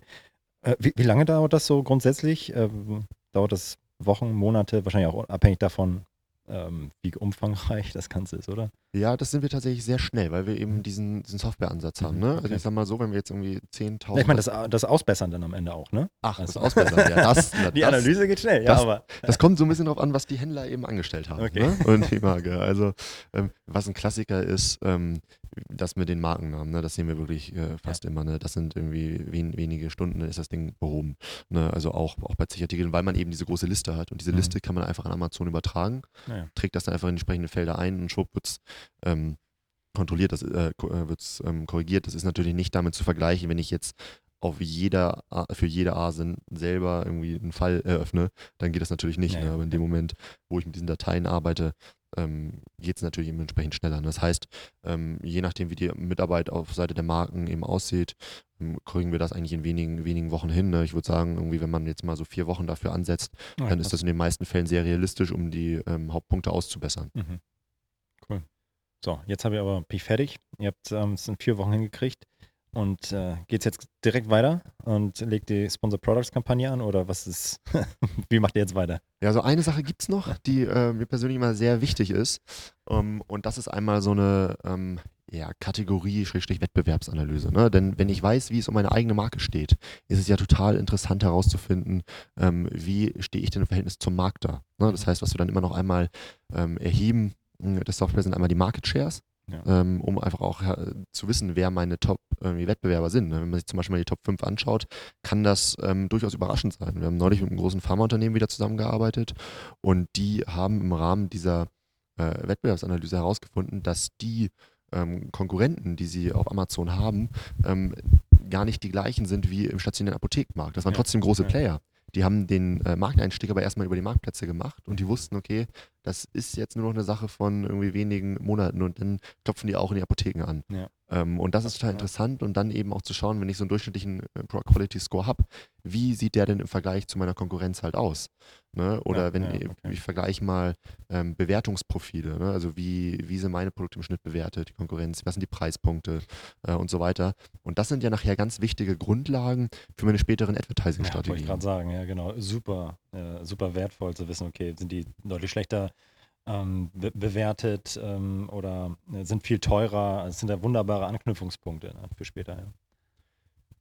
B: äh, wie, wie lange dauert das so grundsätzlich? Ähm, dauert das Wochen, Monate, wahrscheinlich auch abhängig davon, ähm, wie umfangreich das Ganze ist, oder?
C: Ja, das sind wir tatsächlich sehr schnell, weil wir eben diesen, diesen Softwareansatz haben.
B: Mhm,
C: Ne? Also
B: okay.
C: ich sag mal so, wenn wir jetzt irgendwie 10.000...
B: Ja, ich meine, das, das Ausbessern dann am Ende auch, ne?
C: Ach, das
B: Also-
C: Ausbessern, ja. Das,
B: Die
C: das,
B: Analyse geht schnell,
C: das-
B: ja, aber.
C: Das kommt so ein bisschen drauf an, was die Händler eben angestellt haben.
B: Okay.
C: Ne? Und die Marke. Also, ähm, was ein Klassiker ist, ähm, das mit den Markennamen, ne? das sehen wir wirklich äh, fast immer. Ne? Das sind irgendwie wen, wenige Stunden, dann ist das Ding behoben. Ne? Also auch, auch bei zig Artikeln, weil man eben diese große Liste hat. Und diese
B: Mhm.
C: Liste kann man einfach an Amazon übertragen,
B: Naja.
C: trägt das dann einfach in entsprechende Felder ein und schwupp wird es ähm, kontrolliert, das äh, äh, wird's, ähm, korrigiert. Das ist natürlich nicht damit zu vergleichen, wenn ich jetzt auf jeder, für jede ASIN selber irgendwie einen Fall eröffne, dann geht das natürlich nicht.
B: Ja,
C: ne?
B: ja.
C: Aber in dem Moment, wo ich mit diesen Dateien arbeite, ähm, geht es natürlich eben entsprechend schneller. Das heißt, ähm, je nachdem, wie die Mitarbeit auf Seite der Marken eben aussieht, ähm, kriegen wir das eigentlich in wenigen, wenigen Wochen hin. Ne? Ich würde sagen, irgendwie, wenn man jetzt mal so vier Wochen dafür ansetzt,
B: Ja,
C: dann ist das in den meisten Fällen sehr realistisch, um die ähm, Hauptpunkte auszubessern.
B: Mhm. Cool. So, jetzt habe ich aber ich fertig. Ihr habt ähm, es in vier Wochen hingekriegt. Und äh, geht es jetzt direkt weiter und legt die Sponsor Products Kampagne an oder was ist, wie macht ihr jetzt weiter?
C: Ja, so eine Sache gibt es noch, die äh, mir persönlich immer sehr wichtig ist. Ähm, und das ist einmal so eine ähm, ja, Kategorie, Schrägstrich Wettbewerbsanalyse. Ne? Denn wenn ich weiß, wie es um meine eigene Marke steht, ist es ja total interessant herauszufinden, ähm, wie stehe ich denn im Verhältnis zum Markt da. Ne? Das heißt, was wir dann immer noch einmal ähm, erheben, mh, das Software sind einmal die Market Shares.
B: Ja.
C: Ähm, um einfach auch äh, zu wissen, wer meine Top-Wettbewerber sind. Ne? Wenn man sich zum Beispiel mal die Top 5 anschaut, kann das ähm, durchaus überraschend sein. Wir haben neulich mit einem großen Pharmaunternehmen wieder zusammengearbeitet und die haben im Rahmen dieser äh, Wettbewerbsanalyse herausgefunden, dass die ähm, Konkurrenten, die sie auf Amazon haben, ähm, gar nicht die gleichen sind wie im stationären Apothekenmarkt. Das waren
B: Ja,
C: trotzdem große
B: ja.
C: Player. Die haben den äh, Markteinstieg aber erstmal über die Marktplätze gemacht und die wussten, okay, das ist jetzt nur noch eine Sache von irgendwie wenigen Monaten und dann klopfen die auch in die Apotheken an.
B: Ja.
C: Ähm, und das ist total interessant und dann eben auch zu schauen, wenn ich so einen durchschnittlichen äh, Product Quality Score habe, wie sieht der denn im Vergleich zu meiner Konkurrenz halt aus? Ne? Oder
A: Ja,
C: wenn
A: ja,
C: ich,
A: okay.
C: ich vergleiche mal ähm, Bewertungsprofile, ne? also wie, wie sind meine Produkte im Schnitt bewertet, die Konkurrenz, was sind die Preispunkte äh, und so weiter. Und das sind ja nachher ganz wichtige Grundlagen für meine späteren
A: Ja, wollte ich
C: Advertising-Strategien.
A: gerade sagen, ja, genau. Super, äh, super wertvoll zu wissen, okay, sind die deutlich schlechter ähm, be bewertet ähm, oder äh, sind viel teurer. Es sind ja wunderbare Anknüpfungspunkte ne, für später. Ja.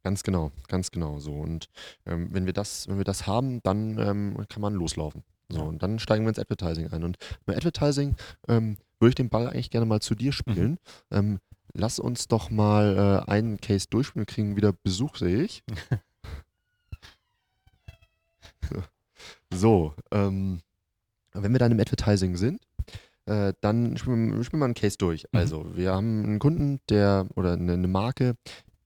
C: Ganz genau, ganz genau so. Und ähm, wenn wir das, wenn wir das haben, dann ähm, kann man loslaufen. So, und dann steigen wir ins Advertising ein. Und bei Advertising ähm, würde ich den Ball eigentlich gerne mal zu dir spielen. Ähm, lass uns doch mal äh, einen Case durchspielen. Wir kriegen wieder Besuch, sehe ich. so, ähm, wenn wir dann im Advertising sind, äh, dann spielen wir, spielen wir einen Case durch.
A: Mhm.
C: Also, wir haben einen Kunden, der oder eine, eine Marke,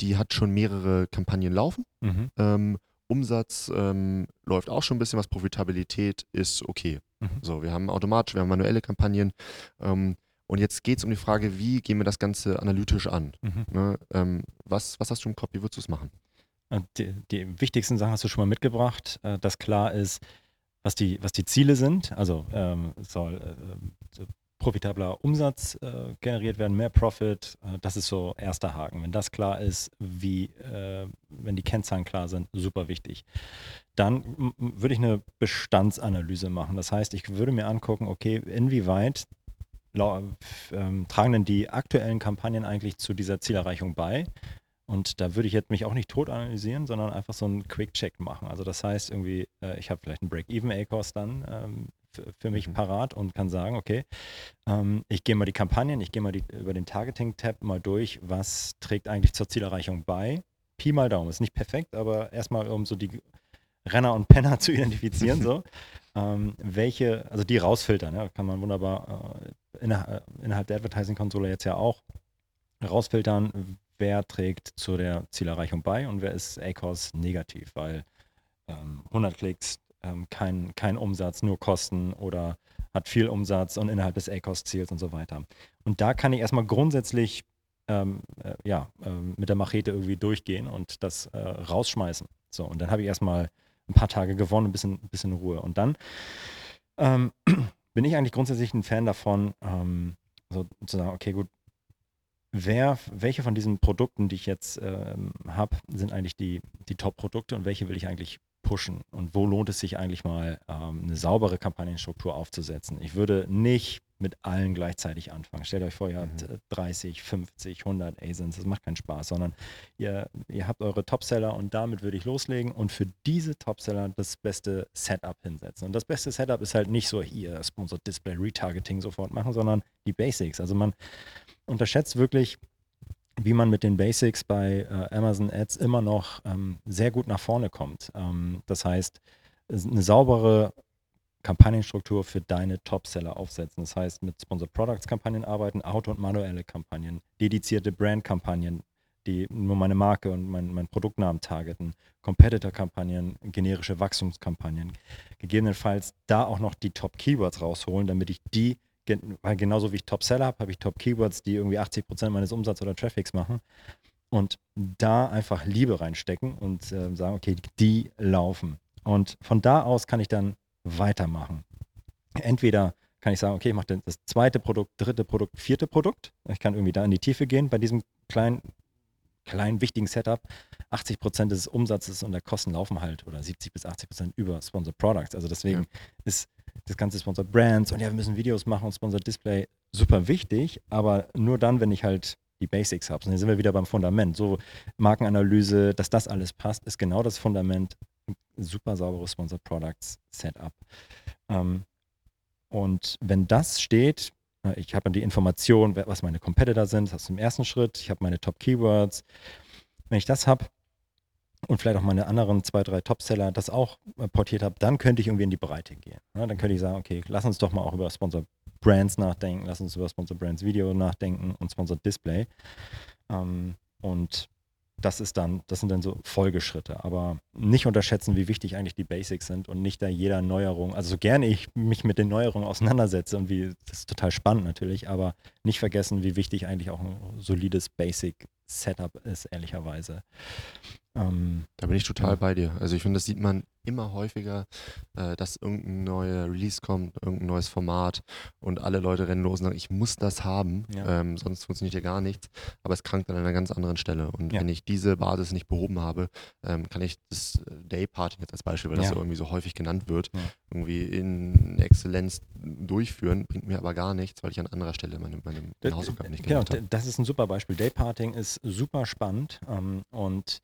C: die hat schon mehrere Kampagnen laufen.
A: Mhm.
C: Ähm, Umsatz ähm, läuft auch schon ein bisschen was, Profitabilität ist okay.
A: Mhm.
C: So, wir haben automatisch, wir haben manuelle Kampagnen. Ähm, und jetzt geht es um die Frage, wie gehen wir das Ganze analytisch an?
A: Mhm.
C: Ne? Ähm, was, was hast du im Kopf? Wie würdest du es machen?
A: Und die, die wichtigsten Sachen hast du schon mal mitgebracht, äh, dass klar ist, was die, was die Ziele sind. Also ähm, soll äh, profitabler Umsatz äh, generiert werden, mehr Profit. Äh, das ist so erster Haken. Wenn das klar ist, wie, äh, wenn die Kennzahlen klar sind, super wichtig. Dann würde ich eine Bestandsanalyse machen. Das heißt, ich würde mir angucken, okay, inwieweit ähm, tragen denn die aktuellen Kampagnen eigentlich zu dieser Zielerreichung bei? Und da würde ich jetzt mich auch nicht tot analysieren, sondern einfach so einen Quick-Check machen. Also das heißt irgendwie, äh, ich habe vielleicht einen Break-Even-A-Cost dann ähm, für, mich
C: Mhm.
A: parat und kann sagen, okay, ähm, ich gehe mal die Kampagnen, ich gehe mal die, über den Targeting-Tab mal durch, was trägt eigentlich zur Zielerreichung bei. Pi mal Daumen, ist nicht perfekt, aber erstmal um so die Renner und Penner zu identifizieren, so. Ähm, welche, also die rausfiltern, ja, kann man wunderbar äh, innerhalb, innerhalb der Advertising-Konsole jetzt ja auch rausfiltern, wer trägt zu der Zielerreichung bei und wer ist ACOS negativ, weil ähm, 100 Klicks, ähm, kein, kein Umsatz, nur Kosten oder hat viel Umsatz und innerhalb des ACOS-Ziels und so weiter. Und da kann ich erstmal grundsätzlich ähm, äh, ja, ähm, mit der Machete irgendwie durchgehen und das äh, rausschmeißen. So, und dann habe ich erstmal ein paar Tage gewonnen, ein bisschen, ein bisschen Ruhe. Und dann ähm, bin ich eigentlich grundsätzlich ein Fan davon, ähm, so zu sagen, okay, gut, wer, welche von diesen Produkten, die ich jetzt ähm, habe, sind eigentlich die, die Top-Produkte und welche will ich eigentlich pushen? Und wo lohnt es sich eigentlich mal, ähm, eine saubere Kampagnenstruktur aufzusetzen? Ich würde nicht mit allen gleichzeitig anfangen. Stellt euch vor, ihr habt
C: Mhm.
A: äh, 30, 50, 100 ASINs, das macht keinen Spaß, sondern ihr, ihr habt eure Topseller und damit würde ich loslegen und für diese Topseller das beste Setup hinsetzen. Und das beste Setup ist halt nicht so hier Sponsored Display Retargeting sofort machen, sondern die Basics. Also man unterschätzt wirklich, wie man mit den Basics bei äh, Amazon Ads immer noch ähm, sehr gut nach vorne kommt. Ähm, das heißt, eine saubere Kampagnenstruktur für deine Topseller aufsetzen. Das heißt, mit Sponsored Products Kampagnen arbeiten, Auto- und manuelle Kampagnen, dedizierte Brand-Kampagnen, die nur meine Marke und mein, mein Produktnamen targeten, Competitor-Kampagnen, generische Wachstumskampagnen. Gegebenenfalls da auch noch die Top-Keywords rausholen, damit ich die, gen- weil genauso wie ich Top-Seller habe, habe ich Top-Keywords, die irgendwie 80% meines Umsatzes oder Traffics machen. Und da einfach Liebe reinstecken und äh, sagen, okay, die laufen. Und von da aus kann ich dann weitermachen. Entweder kann ich sagen, okay, ich mache das zweite Produkt, dritte Produkt, vierte Produkt. Ich kann irgendwie da in die Tiefe gehen bei diesem kleinen, kleinen wichtigen Setup. 80 Prozent des Umsatzes und der Kosten laufen halt oder 70 bis 80 Prozent über Sponsored Products. Also deswegen ist das ganze Sponsored Brands und ja, wir müssen Videos machen und Sponsored Display super wichtig, aber nur dann, wenn ich halt die Basics habe. Und hier sind wir wieder beim Fundament. So Markenanalyse, dass das alles passt, ist genau das Fundament. Super sauberes Sponsored Products Setup. Ähm, und wenn das steht, ich habe die Information, was meine Competitor sind, das ist im ersten Schritt, ich habe meine Top Keywords. Wenn ich das habe und vielleicht auch meine anderen zwei, drei Topseller das auch äh, portiert habe, dann könnte ich irgendwie in die Breite gehen. Ja, dann könnte ich sagen, okay, lass uns doch mal auch über Sponsor Brands nachdenken, lass uns über Sponsor Brands Video nachdenken und Sponsor Display. Ähm, und das ist dann, das sind dann so Folgeschritte. Aber nicht unterschätzen, wie wichtig eigentlich die Basics sind und nicht da jeder Neuerung, also so gerne ich mich mit den Neuerungen auseinandersetze und wie, das ist total spannend natürlich, aber nicht vergessen, wie wichtig eigentlich auch ein solides Basic-Setup ist, ehrlicherweise.
C: Ähm, da bin ich total ja. bei dir. Also ich finde, das sieht man immer häufiger, äh, dass irgendein neuer Release kommt, irgendein neues Format und alle Leute rennen los und sagen, ich muss das haben, ja. ähm, sonst funktioniert ja gar nichts. Aber es krankt an einer ganz anderen Stelle. Und ja. wenn ich diese Basis nicht behoben habe, ähm, kann ich das Dayparting jetzt als Beispiel, weil das so irgendwie so häufig genannt wird, irgendwie in Exzellenz durchführen, bringt mir aber gar nichts, weil ich an anderer Stelle meine, meine, meine Hausaufgaben nicht
A: genau, gemacht habe. Das ist ein super Beispiel. Dayparting ist super spannend ähm, und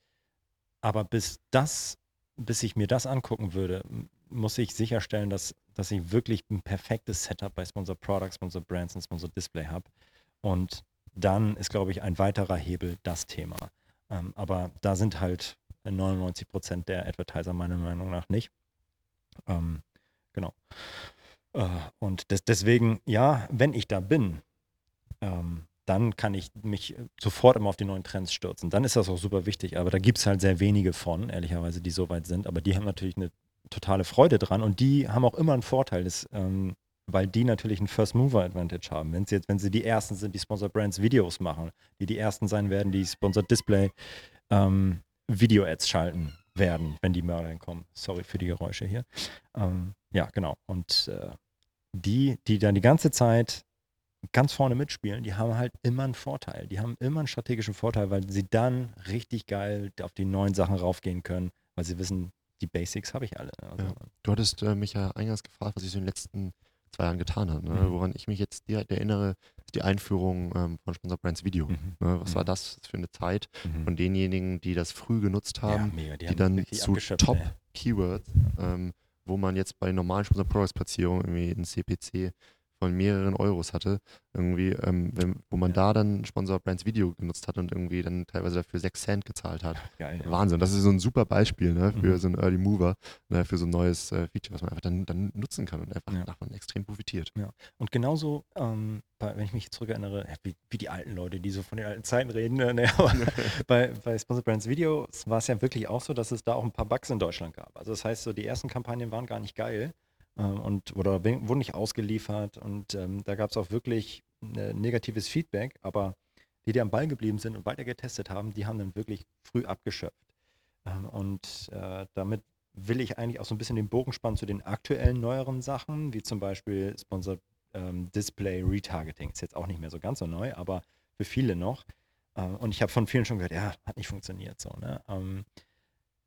A: aber bis das, bis ich mir das angucken würde, muss ich sicherstellen, dass, dass ich wirklich ein perfektes Setup bei Sponsor Products, Sponsor Brands und Sponsor Display habe. Und dann ist, glaube ich, ein weiterer Hebel das Thema. Ähm, aber da sind halt 99 Prozent der Advertiser meiner Meinung nach nicht. Ähm, genau. Äh, und des, deswegen, ja, wenn ich da bin, ähm, dann kann ich mich sofort immer auf die neuen Trends stürzen. Dann ist das auch super wichtig. Aber da gibt es halt sehr wenige von, ehrlicherweise, die so weit sind. Aber die haben natürlich eine totale Freude dran und die haben auch immer einen Vorteil, das, ähm, weil die natürlich einen First Mover Advantage haben. Wenn sie jetzt, wenn sie die ersten sind, die Sponsor Brands Videos machen, die die ersten sein werden, die Sponsor Display ähm, Video Ads schalten werden, wenn die Mörder kommen. Sorry für die Geräusche hier. Ähm, ja, genau. Und äh, die, die dann die ganze Zeit ganz vorne mitspielen, die haben halt immer einen Vorteil. Die haben immer einen strategischen Vorteil, weil sie dann richtig geil auf die neuen Sachen raufgehen können, weil sie wissen, die Basics habe ich alle. Also,
C: ja. Du hattest äh, mich ja eingangs gefragt, was ich so in den letzten zwei Jahren getan habe. Ne? Mhm. Woran ich mich jetzt direkt erinnere, ist die Einführung ähm, von Sponsor Brands Video. Mhm. Ne? Was mhm. war das für eine Zeit mhm. von denjenigen, die das früh genutzt haben, ja, mega, die, die dann zu Top-Keywords, ähm, wo man jetzt bei normalen Sponsor Products Platzierungen irgendwie in CPC von mehreren Euros hatte, irgendwie, ähm, wenn, wo man ja. da dann Sponsor Brands Video genutzt hat und irgendwie dann teilweise dafür 6 Cent gezahlt hat. Geil, ja. Wahnsinn. Das ist so ein super Beispiel ne, für mhm. so einen Early Mover, ne, für so ein neues äh, Feature, was man einfach dann, dann nutzen kann und einfach ja. davon extrem profitiert.
A: Ja. Und genauso, ähm, bei, wenn ich mich zurückerinnere, wie, wie, die alten Leute, die so von den alten Zeiten reden, ne, ne bei, bei Sponsor Brands Video war es ja wirklich auch so, dass es da auch ein paar Bugs in Deutschland gab. Also das heißt, so die ersten Kampagnen waren gar nicht geil und oder wurden nicht ausgeliefert und ähm, da gab es auch wirklich äh, negatives Feedback, aber die, die am Ball geblieben sind und weiter getestet haben, die haben dann wirklich früh abgeschöpft. Ähm, und äh, damit will ich eigentlich auch so ein bisschen den Bogen spannen zu den aktuellen neueren Sachen, wie zum Beispiel Sponsor ähm, Display Retargeting. Ist jetzt auch nicht mehr so ganz so neu, aber für viele noch. Äh, und ich habe von vielen schon gehört, ja, hat nicht funktioniert so. Ne? Ähm,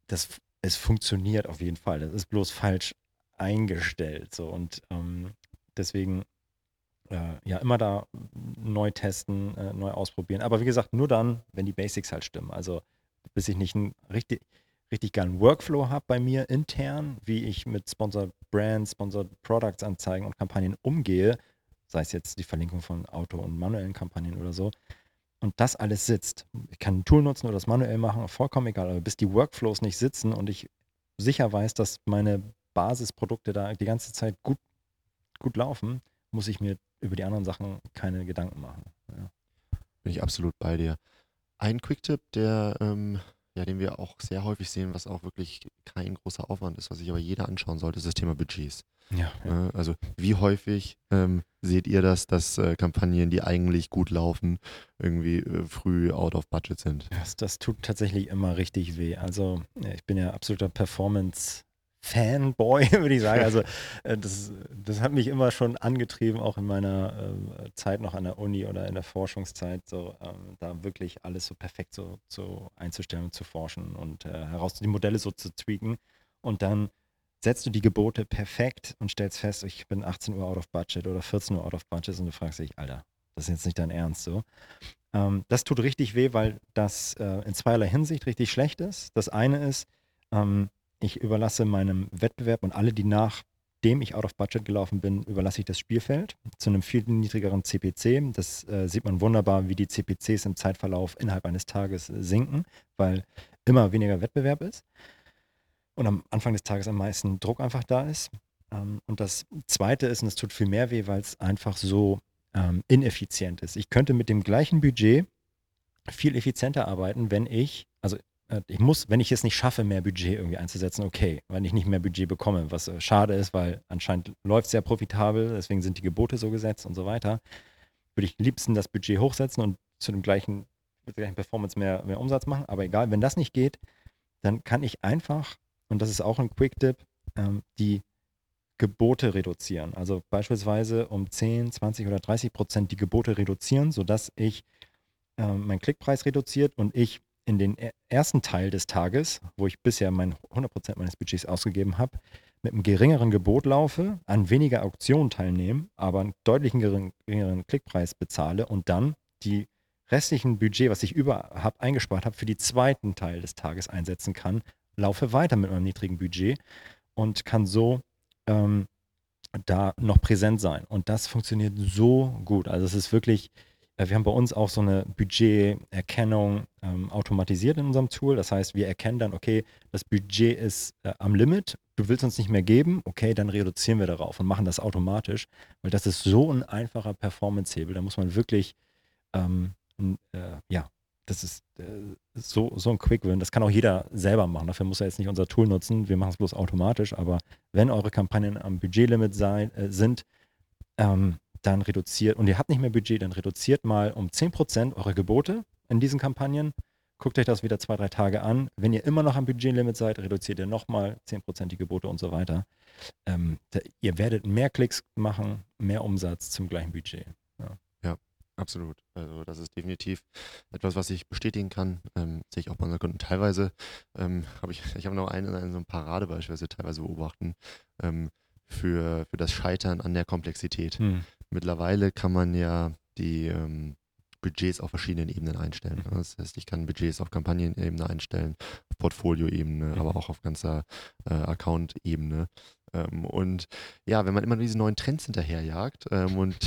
A: das, es funktioniert auf jeden Fall. Das ist bloß falsch eingestellt. So. Und ähm, deswegen äh, ja immer da neu testen, äh, neu ausprobieren. Aber wie gesagt, nur dann, wenn die Basics halt stimmen. Also bis ich nicht einen richtig, richtig geilen Workflow habe bei mir intern, wie ich mit Sponsored Brands, Sponsored Products Anzeigen und Kampagnen umgehe, sei es jetzt die Verlinkung von Auto- und manuellen Kampagnen oder so. Und das alles sitzt. Ich kann ein Tool nutzen oder das manuell machen, vollkommen egal. Aber bis die Workflows nicht sitzen und ich sicher weiß, dass meine Basisprodukte da die ganze Zeit gut, gut laufen, muss ich mir über die anderen Sachen keine Gedanken machen. Ja.
C: Bin ich absolut bei dir. Ein Quick-Tipp, der, ähm, ja, den wir auch sehr häufig sehen, was auch wirklich kein großer Aufwand ist, was sich aber jeder anschauen sollte, ist das Thema Budgets. Ja, ja. Also wie häufig ähm, seht ihr das, dass äh, Kampagnen, die eigentlich gut laufen, irgendwie äh, früh out of budget sind?
A: Das, das tut tatsächlich immer richtig weh. Also ich bin ja absoluter Performance- Fanboy, würde ich sagen. Also äh, das, das hat mich immer schon angetrieben, auch in meiner äh, Zeit noch an der Uni oder in der Forschungszeit, so ähm, da wirklich alles so perfekt so, so einzustellen und zu forschen und äh, heraus die Modelle so zu tweaken. Und dann setzt du die Gebote perfekt und stellst fest, ich bin 18 Uhr out of budget oder 14 Uhr out of budget und du fragst dich, Alter, das ist jetzt nicht dein Ernst so. Ähm, das tut richtig weh, weil das äh, in zweierlei Hinsicht richtig schlecht ist. Das eine ist, ähm, ich überlasse meinem Wettbewerb und alle, die nachdem ich out of budget gelaufen bin, überlasse ich das Spielfeld zu einem viel niedrigeren CPC. Das äh, sieht man wunderbar, wie die CPCs im Zeitverlauf innerhalb eines Tages sinken, weil immer weniger Wettbewerb ist und am Anfang des Tages am meisten Druck einfach da ist. Ähm, und das Zweite ist, und es tut viel mehr weh, weil es einfach so ähm, ineffizient ist. Ich könnte mit dem gleichen Budget viel effizienter arbeiten, wenn ich also äh, ich muss, wenn ich es nicht schaffe, mehr Budget irgendwie einzusetzen, okay, wenn ich nicht mehr Budget bekomme, was äh, schade ist, weil anscheinend läuft es sehr profitabel, deswegen sind die Gebote so gesetzt und so weiter, würde ich liebsten das Budget hochsetzen und zu dem gleichen, mit der gleichen Performance mehr, mehr Umsatz machen. Aber egal, wenn das nicht geht, dann kann ich einfach, und das ist auch ein Quick-Tip, ähm, die Gebote reduzieren. Also beispielsweise um 10, 20 oder 30 Prozent die Gebote reduzieren, sodass ich äh, meinen Klickpreis reduziert und ich in den ersten Teil des Tages, wo ich bisher mein 100 Prozent meines Budgets ausgegeben habe, mit einem geringeren Gebot laufe, an weniger Auktionen teilnehme, aber einen deutlichen geringeren Klickpreis bezahle und dann die restlichen Budget, was ich über habe, eingespart habe, für den zweiten Teil des Tages einsetzen kann, laufe weiter mit meinem niedrigen Budget und kann so ähm, da noch präsent sein. Und das funktioniert so gut. Also es ist wirklich, wir haben bei uns auch so eine Budgeterkennung ähm, automatisiert in unserem Tool. Das heißt, wir erkennen dann, okay, das Budget ist äh, am Limit, du willst uns nicht mehr geben, okay, dann reduzieren wir darauf und machen das automatisch, weil das ist so ein einfacher Performance-Hebel. Da muss man wirklich, ähm, äh, ja, das ist äh, so, so ein Quick-Win. Das kann auch jeder selber machen. Dafür muss er jetzt nicht unser Tool nutzen. Wir machen es bloß automatisch. Aber wenn eure Kampagnen am Budgetlimit sein, äh, sind, ähm, dann reduziert, und ihr habt nicht mehr Budget, dann reduziert mal um 10% eure Gebote in diesen Kampagnen. Guckt euch das wieder zwei, drei Tage an. Wenn ihr immer noch am Budgetlimit seid, reduziert ihr nochmal 10% die Gebote und so weiter. Ähm, da, ihr werdet mehr Klicks machen, mehr Umsatz zum gleichen Budget.
C: Absolut. Also das ist definitiv etwas, was ich bestätigen kann. Ähm, sehe ich auch bei unseren Kunden. Teilweise ähm, habe ich, ich habe noch einen, einen so ein Paradebeispiel, was wir teilweise beobachten, ähm, für, für das Scheitern an der Komplexität. Hm. Mittlerweile kann man ja die ähm, Budgets auf verschiedenen Ebenen einstellen. Mhm. Das heißt, ich kann Budgets auf Kampagnenebene einstellen, auf Portfolioebene, mhm. aber auch auf ganzer äh, Account-Ebene. Ähm, und ja, wenn man immer diese neuen Trends hinterherjagt ähm, und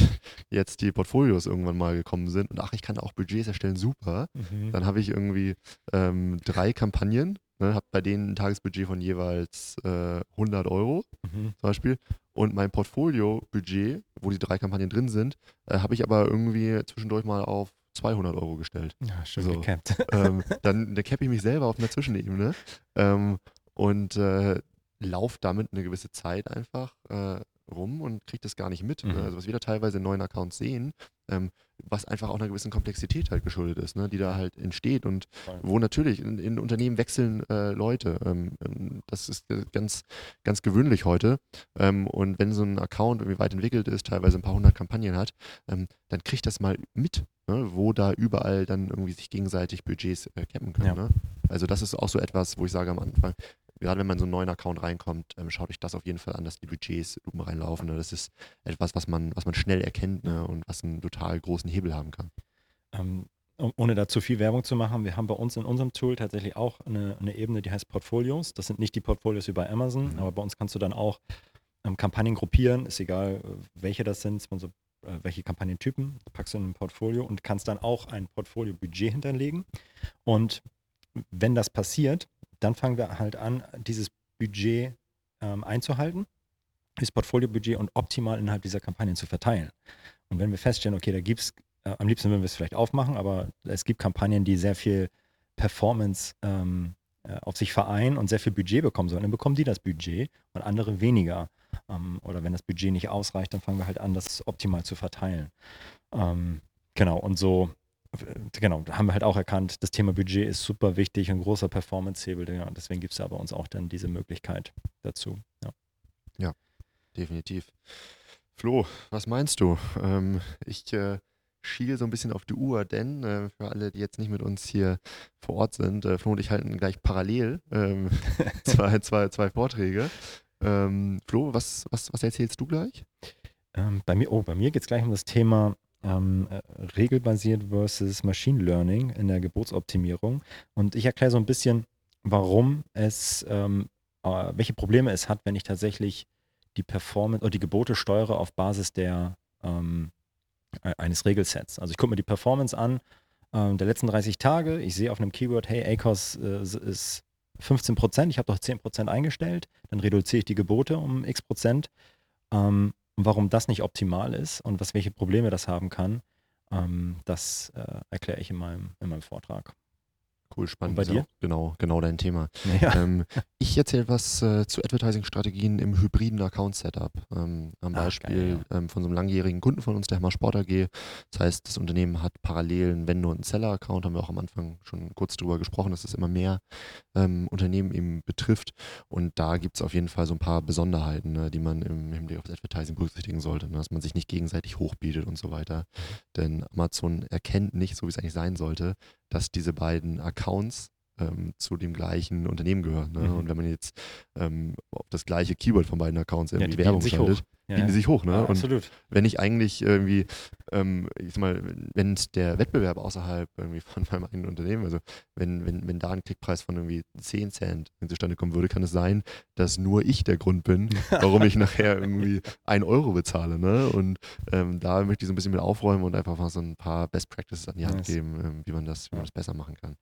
C: jetzt die Portfolios irgendwann mal gekommen sind und ach, ich kann auch Budgets erstellen, super, mhm. dann habe ich irgendwie ähm, drei Kampagnen, ne, habe bei denen ein Tagesbudget von jeweils äh, 100 Euro mhm. zum Beispiel und mein Portfolio-Budget, wo die drei Kampagnen drin sind, äh, habe ich aber irgendwie zwischendurch mal auf 200 Euro gestellt.
A: Ja, schön so. gecapped.
C: Ähm, dann, dann cappe ich mich selber auf einer Zwischenebene. Ähm, und äh, laufe damit eine gewisse Zeit einfach äh, rum und kriege das gar nicht mit. Ne? Mhm. Also was wir da teilweise in neuen Accounts sehen, ähm, was einfach auch einer gewissen Komplexität halt geschuldet ist, ne, die da halt entsteht und wo natürlich in, in Unternehmen wechseln äh, Leute. Ähm, ähm das ist ganz, ganz gewöhnlich heute. Ähm, und wenn so ein Account irgendwie weit entwickelt ist, teilweise ein paar hundert Kampagnen hat, ähm, dann kriegt das mal mit, ne, wo da überall dann irgendwie sich gegenseitig Budgets äh, cappen können. Ja. Ne? Also das ist auch so etwas, wo ich sage am Anfang, gerade wenn man in so einen neuen Account reinkommt, ähm, schaut euch das auf jeden Fall an, dass die Budgets oben reinlaufen. Ne? Das ist etwas, was man, was man schnell erkennt ne? und was einen total großen Hebel haben kann.
A: Ähm, ohne da zu viel Werbung zu machen, wir haben bei uns in unserem Tool tatsächlich auch eine, eine Ebene, die heißt Portfolios. Das sind nicht die Portfolios wie bei Amazon, mhm. aber bei uns kannst du dann auch ähm, Kampagnen gruppieren, ist egal, äh, welche das sind, so, äh, welche Kampagnentypen, packst du in ein Portfolio und kannst dann auch ein Portfolio-Budget hinterlegen. Und wenn das passiert, dann fangen wir halt an, dieses Budget ähm, einzuhalten, das Portfolio-Budget und optimal innerhalb dieser Kampagnen zu verteilen. Und wenn wir feststellen, okay, da gibt es, äh, am liebsten würden wir es vielleicht aufmachen, aber es gibt Kampagnen, die sehr viel Performance ähm, äh, auf sich vereinen und sehr viel Budget bekommen sollen, dann bekommen die das Budget und andere weniger. Ähm, oder wenn das Budget nicht ausreicht, dann fangen wir halt an, das optimal zu verteilen. Ähm, genau, und so genau, haben wir halt auch erkannt, das Thema Budget ist super wichtig, ein großer Performance-Hebel. Ja, deswegen gibt es ja bei uns auch dann diese Möglichkeit dazu. Ja,
C: ja definitiv. Flo, was meinst du? Ähm, ich äh, schiele so ein bisschen auf die Uhr, denn äh, für alle, die jetzt nicht mit uns hier vor Ort sind, äh, Flo und ich halten gleich parallel ähm, zwei, zwei, zwei Vorträge. Ähm, Flo, was, was, was erzählst du gleich?
A: Ähm, bei mir, oh, bei mir geht es gleich um das Thema ähm, äh, regelbasiert versus Machine Learning in der Geburtsoptimierung. Und ich erkläre so ein bisschen, warum es, ähm, äh, welche Probleme es hat, wenn ich tatsächlich die Performance oder die Gebote steuere auf Basis der, ähm, e-, eines Regelsets. Also ich gucke mir die Performance an äh, der letzten 30 Tage. Ich sehe auf einem Keyword, hey, ACOS äh, ist 15 Prozent, ich habe doch 10 Prozent eingestellt. Dann reduziere ich die Gebote um x Prozent. Ähm, und warum das nicht optimal ist und was welche Probleme das haben kann, ähm, das äh, erkläre ich in meinem, in meinem Vortrag.
C: Cool, spannend.
A: bei
C: Ist ja
A: dir?
C: Genau, genau dein Thema.
A: Ja.
C: Ähm, ich erzähle was äh, zu Advertising-Strategien im hybriden Account-Setup. Ähm, am
A: Ach,
C: Beispiel
A: geil,
C: ähm, von so einem langjährigen Kunden von uns, der Hammer Sport AG. Das heißt, das Unternehmen hat parallel einen Vendor- und einen Seller-Account, haben wir auch am Anfang schon kurz drüber gesprochen, dass es immer mehr ähm, Unternehmen eben betrifft. Und da gibt es auf jeden Fall so ein paar Besonderheiten, ne, die man im Hinblick auf das Advertising berücksichtigen sollte, ne, dass man sich nicht gegenseitig hochbietet und so weiter. Denn Amazon erkennt nicht, so wie es eigentlich sein sollte, dass diese beiden Accounts ähm, zu dem gleichen Unternehmen gehören. Ne?
A: Mhm.
C: Und wenn man jetzt ähm, auf das gleiche Keyword von beiden Accounts
A: Ja,
C: irgendwie
A: die bieten
C: Werbung schaltet.
A: Ja,
C: bieten die
A: ja.
C: sich hoch. Ne? Und
A: absolut.
C: wenn ich eigentlich irgendwie, ähm, ich sag mal, wenn der Wettbewerb außerhalb irgendwie von meinem eigenen Unternehmen, also wenn, wenn, wenn da ein Klickpreis von irgendwie 10 Cent zustande kommen würde, kann es sein, dass nur ich der Grund bin, warum ich nachher irgendwie 1 Euro bezahle. Ne? Und ähm, da möchte ich so ein bisschen mit aufräumen und einfach mal so ein paar Best Practices an die Hand
A: Nice.
C: geben, ähm, wie man das, wie man
A: Ja.
C: das besser machen kann.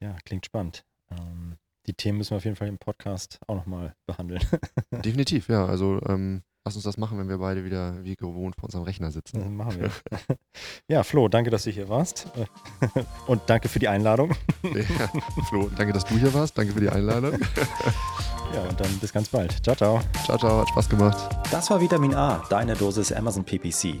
A: Ja, klingt spannend. Ähm, die Themen müssen wir auf jeden Fall im Podcast auch nochmal behandeln.
C: Definitiv, ja. Also ähm, lass uns das machen, wenn wir beide wieder wie gewohnt vor unserem Rechner sitzen.
A: Das machen wir. Ja, Flo, danke, dass du hier warst. Und danke für die Einladung.
C: Ja, Flo, danke, dass du hier warst. Danke für die Einladung.
A: Ja, und dann bis ganz bald. Ciao, ciao.
C: Ciao, ciao, hat Spaß gemacht.
A: Das war Vitamin A, deine Dosis Amazon PPC.